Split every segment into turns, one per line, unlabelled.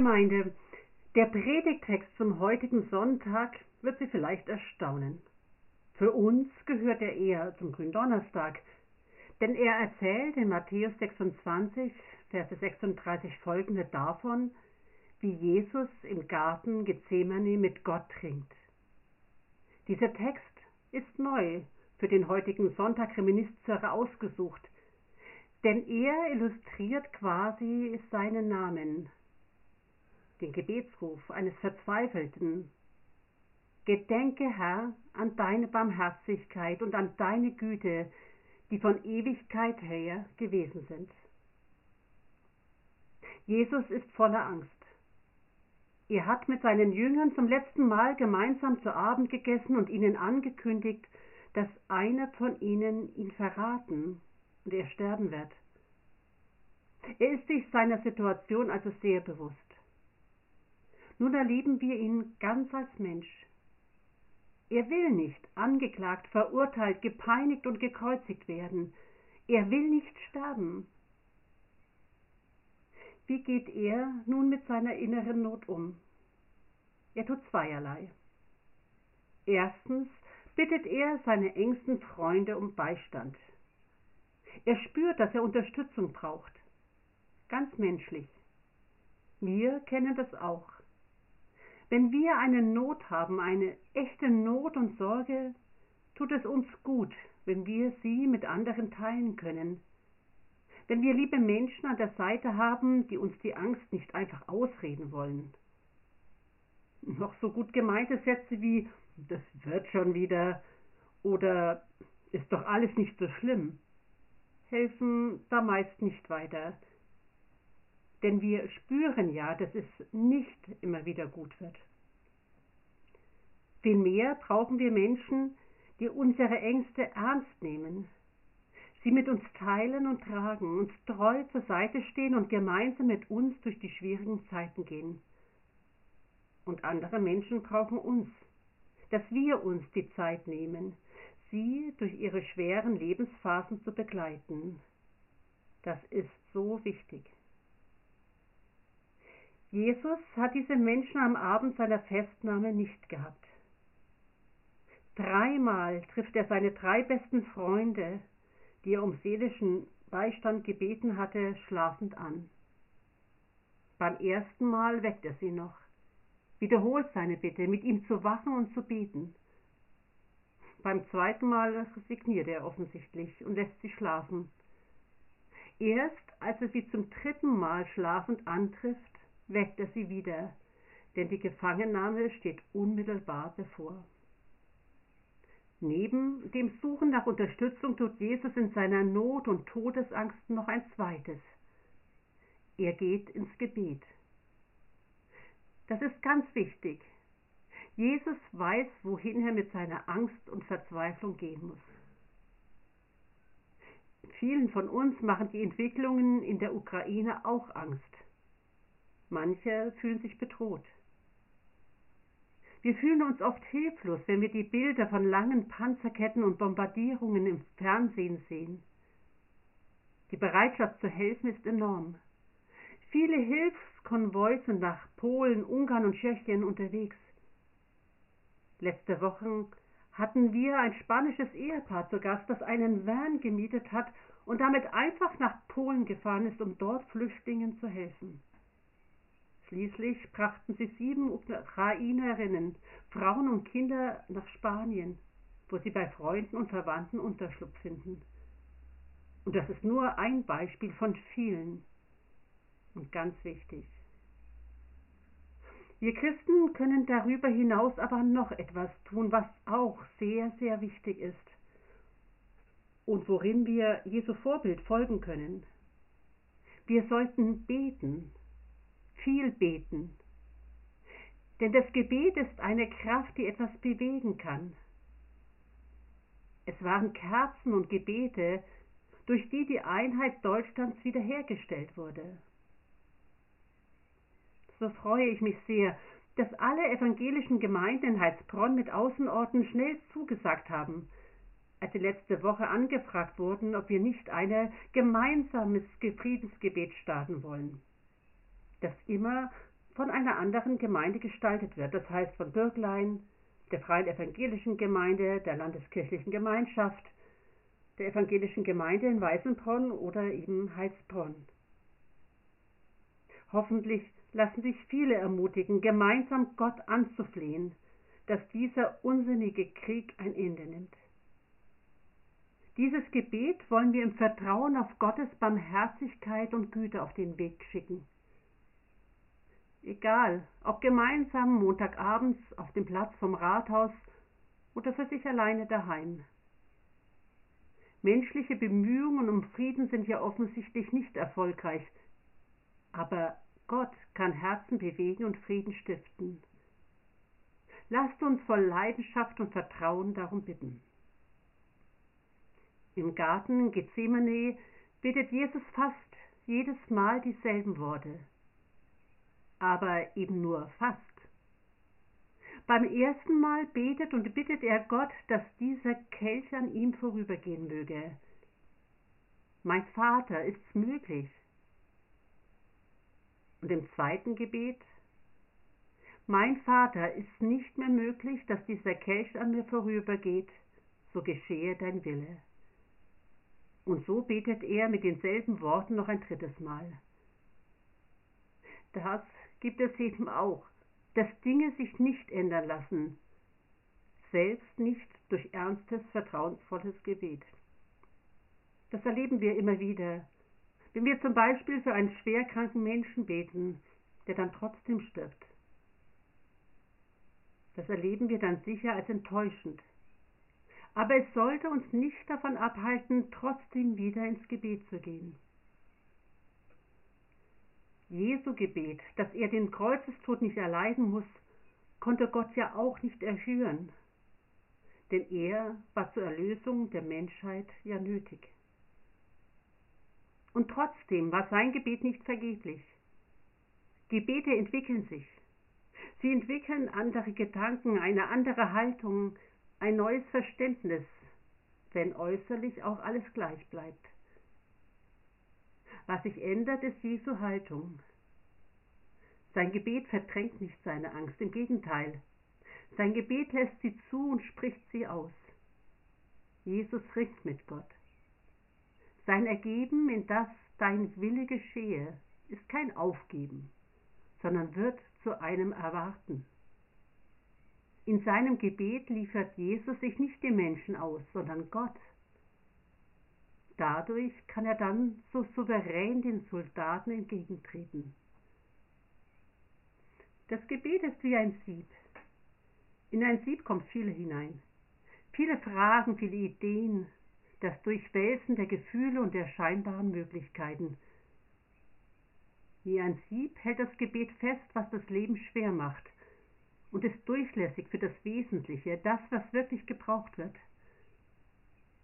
Gemeinde, der Predigtext zum heutigen Sonntag wird Sie vielleicht erstaunen. Für uns gehört er eher zum Gründonnerstag, denn er erzählt in Matthäus 26, Verse 36 folgende davon, wie Jesus im Garten Gethsemane mit Gott ringt. Dieser Text ist neu für den heutigen Sonntag Reminiscere ausgesucht, denn er illustriert quasi seinen Namen, den Gebetsruf eines Verzweifelten. Gedenke, Herr, an deine Barmherzigkeit und an deine Güte, die von Ewigkeit her gewesen sind. Jesus ist voller Angst. Er hat mit seinen Jüngern zum letzten Mal gemeinsam zu Abend gegessen und ihnen angekündigt, dass einer von ihnen ihn verraten und er sterben wird. Er ist sich seiner Situation also sehr bewusst. Nun erleben wir ihn ganz als Mensch. Er will nicht angeklagt, verurteilt, gepeinigt und gekreuzigt werden. Er will nicht sterben. Wie geht er nun mit seiner inneren Not um? Er tut zweierlei. Erstens bittet er seine engsten Freunde um Beistand. Er spürt, dass er Unterstützung braucht. Ganz menschlich. Wir kennen das auch. Wenn wir eine Not haben, eine echte Not und Sorge, tut es uns gut, wenn wir sie mit anderen teilen können, wenn wir liebe Menschen an der Seite haben, die uns die Angst nicht einfach ausreden wollen. Noch so gut gemeinte Sätze wie das wird schon wieder oder ist doch alles nicht so schlimm, helfen da meist nicht weiter. Denn wir spüren ja, dass es nicht immer wieder gut wird. Vielmehr brauchen wir Menschen, die unsere Ängste ernst nehmen, sie mit uns teilen und tragen, uns treu zur Seite stehen und gemeinsam mit uns durch die schwierigen Zeiten gehen. Und andere Menschen brauchen uns, dass wir uns die Zeit nehmen, sie durch ihre schweren Lebensphasen zu begleiten. Das ist so wichtig. Jesus hat diese Menschen am Abend seiner Festnahme nicht gehabt. Dreimal trifft er seine drei besten Freunde, die er um seelischen Beistand gebeten hatte, schlafend an. Beim ersten Mal weckt er sie noch, wiederholt seine Bitte, mit ihm zu wachen und zu beten. Beim zweiten Mal resigniert er offensichtlich und lässt sie schlafen. Erst als er sie zum dritten Mal schlafend antrifft, weckt er sie wieder, denn die Gefangennahme steht unmittelbar bevor. Neben dem Suchen nach Unterstützung tut Jesus in seiner Not und Todesangst noch ein zweites. Er geht ins Gebet. Das ist ganz wichtig. Jesus weiß, wohin er mit seiner Angst und Verzweiflung gehen muss. Vielen von uns machen die Entwicklungen in der Ukraine auch Angst. Manche fühlen sich bedroht. Wir fühlen uns oft hilflos, wenn wir die Bilder von langen Panzerketten und Bombardierungen im Fernsehen sehen. Die Bereitschaft zu helfen ist enorm. Viele Hilfskonvois sind nach Polen, Ungarn und Tschechien unterwegs. Letzte Woche hatten wir ein spanisches Ehepaar zu Gast, das einen Van gemietet hat und damit einfach nach Polen gefahren ist, um dort Flüchtlingen zu helfen. Schließlich brachten sie sieben Ukrainerinnen, Frauen und Kinder nach Spanien, wo sie bei Freunden und Verwandten Unterschlupf finden. Und das ist nur ein Beispiel von vielen. Und ganz wichtig. Wir Christen können darüber hinaus aber noch etwas tun, was auch sehr, sehr wichtig ist und worin wir Jesu Vorbild folgen können. Wir sollten beten viel beten. Denn das Gebet ist eine Kraft, die etwas bewegen kann. Es waren Kerzen und Gebete, durch die die Einheit Deutschlands wiederhergestellt wurde. So freue ich mich sehr, dass alle evangelischen Gemeinden in Heilsbronn mit Außenorten schnell zugesagt haben, als sie letzte Woche angefragt wurden, ob wir nicht ein gemeinsames Friedensgebet starten wollen das immer von einer anderen Gemeinde gestaltet wird, das heißt von Bürglein, der Freien Evangelischen Gemeinde, der Landeskirchlichen Gemeinschaft, der Evangelischen Gemeinde in Weißenbronn oder eben Heilsbronn. Hoffentlich lassen sich viele ermutigen, gemeinsam Gott anzuflehen, dass dieser unsinnige Krieg ein Ende nimmt. Dieses Gebet wollen wir im Vertrauen auf Gottes Barmherzigkeit und Güte auf den Weg schicken. Egal, ob gemeinsam Montagabends auf dem Platz vom Rathaus oder für sich alleine daheim. Menschliche Bemühungen um Frieden sind ja offensichtlich nicht erfolgreich, aber Gott kann Herzen bewegen und Frieden stiften. Lasst uns voll Leidenschaft und Vertrauen darum bitten. Im Garten Gethsemane bittet Jesus fast jedes Mal dieselben Worte aber eben nur fast. Beim ersten Mal betet und bittet er Gott, dass dieser Kelch an ihm vorübergehen möge. Mein Vater, ist's möglich? Und im zweiten Gebet, mein Vater, ist nicht mehr möglich, dass dieser Kelch an mir vorübergeht, so geschehe dein Wille. Und so betet er mit denselben Worten noch ein drittes Mal. Das gibt es eben auch, dass Dinge sich nicht ändern lassen, selbst nicht durch ernstes, vertrauensvolles Gebet. Das erleben wir immer wieder, wenn wir zum Beispiel für einen schwerkranken Menschen beten, der dann trotzdem stirbt. Das erleben wir dann sicher als enttäuschend. Aber es sollte uns nicht davon abhalten, trotzdem wieder ins Gebet zu gehen. Jesu Gebet, dass er den Kreuzestod nicht erleiden muss, konnte Gott ja auch nicht erhören, denn er war zur Erlösung der Menschheit ja nötig. Und trotzdem war sein Gebet nicht vergeblich. Gebete entwickeln sich. Sie entwickeln andere Gedanken, eine andere Haltung, ein neues Verständnis, wenn äußerlich auch alles gleich bleibt. Was sich ändert, ist Jesu Haltung. Sein Gebet verdrängt nicht seine Angst, im Gegenteil. Sein Gebet lässt sie zu und spricht sie aus. Jesus ringt mit Gott. Sein Ergeben, in das dein Wille geschehe, ist kein Aufgeben, sondern wird zu einem Erwarten. In seinem Gebet liefert Jesus sich nicht dem Menschen aus, sondern Gott. Dadurch kann er dann so souverän den Soldaten entgegentreten. Das Gebet ist wie ein Sieb. In ein Sieb kommt viel hinein. Viele Fragen, viele Ideen, das Durchwälzen der Gefühle und der scheinbaren Möglichkeiten. Wie ein Sieb hält das Gebet fest, was das Leben schwer macht und ist durchlässig für das Wesentliche, das, was wirklich gebraucht wird.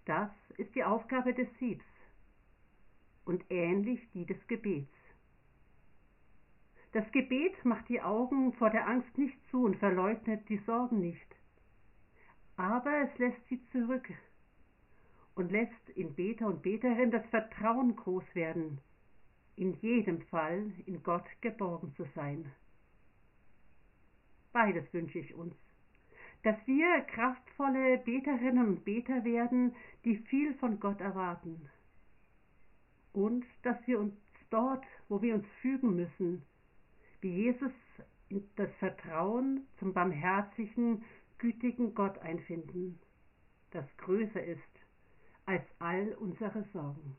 Das ist die Aufgabe des Siebs und ähnlich die des Gebets. Das Gebet macht die Augen vor der Angst nicht zu und verleugnet die Sorgen nicht. Aber es lässt sie zurück und lässt in Beter und Beterin das Vertrauen groß werden, in jedem Fall in Gott geborgen zu sein. Beides wünsche ich uns dass wir kraftvolle Beterinnen und Beter werden, die viel von Gott erwarten. Und dass wir uns dort, wo wir uns fügen müssen, wie Jesus das Vertrauen zum barmherzigen, gütigen Gott einfinden, das größer ist als all unsere Sorgen.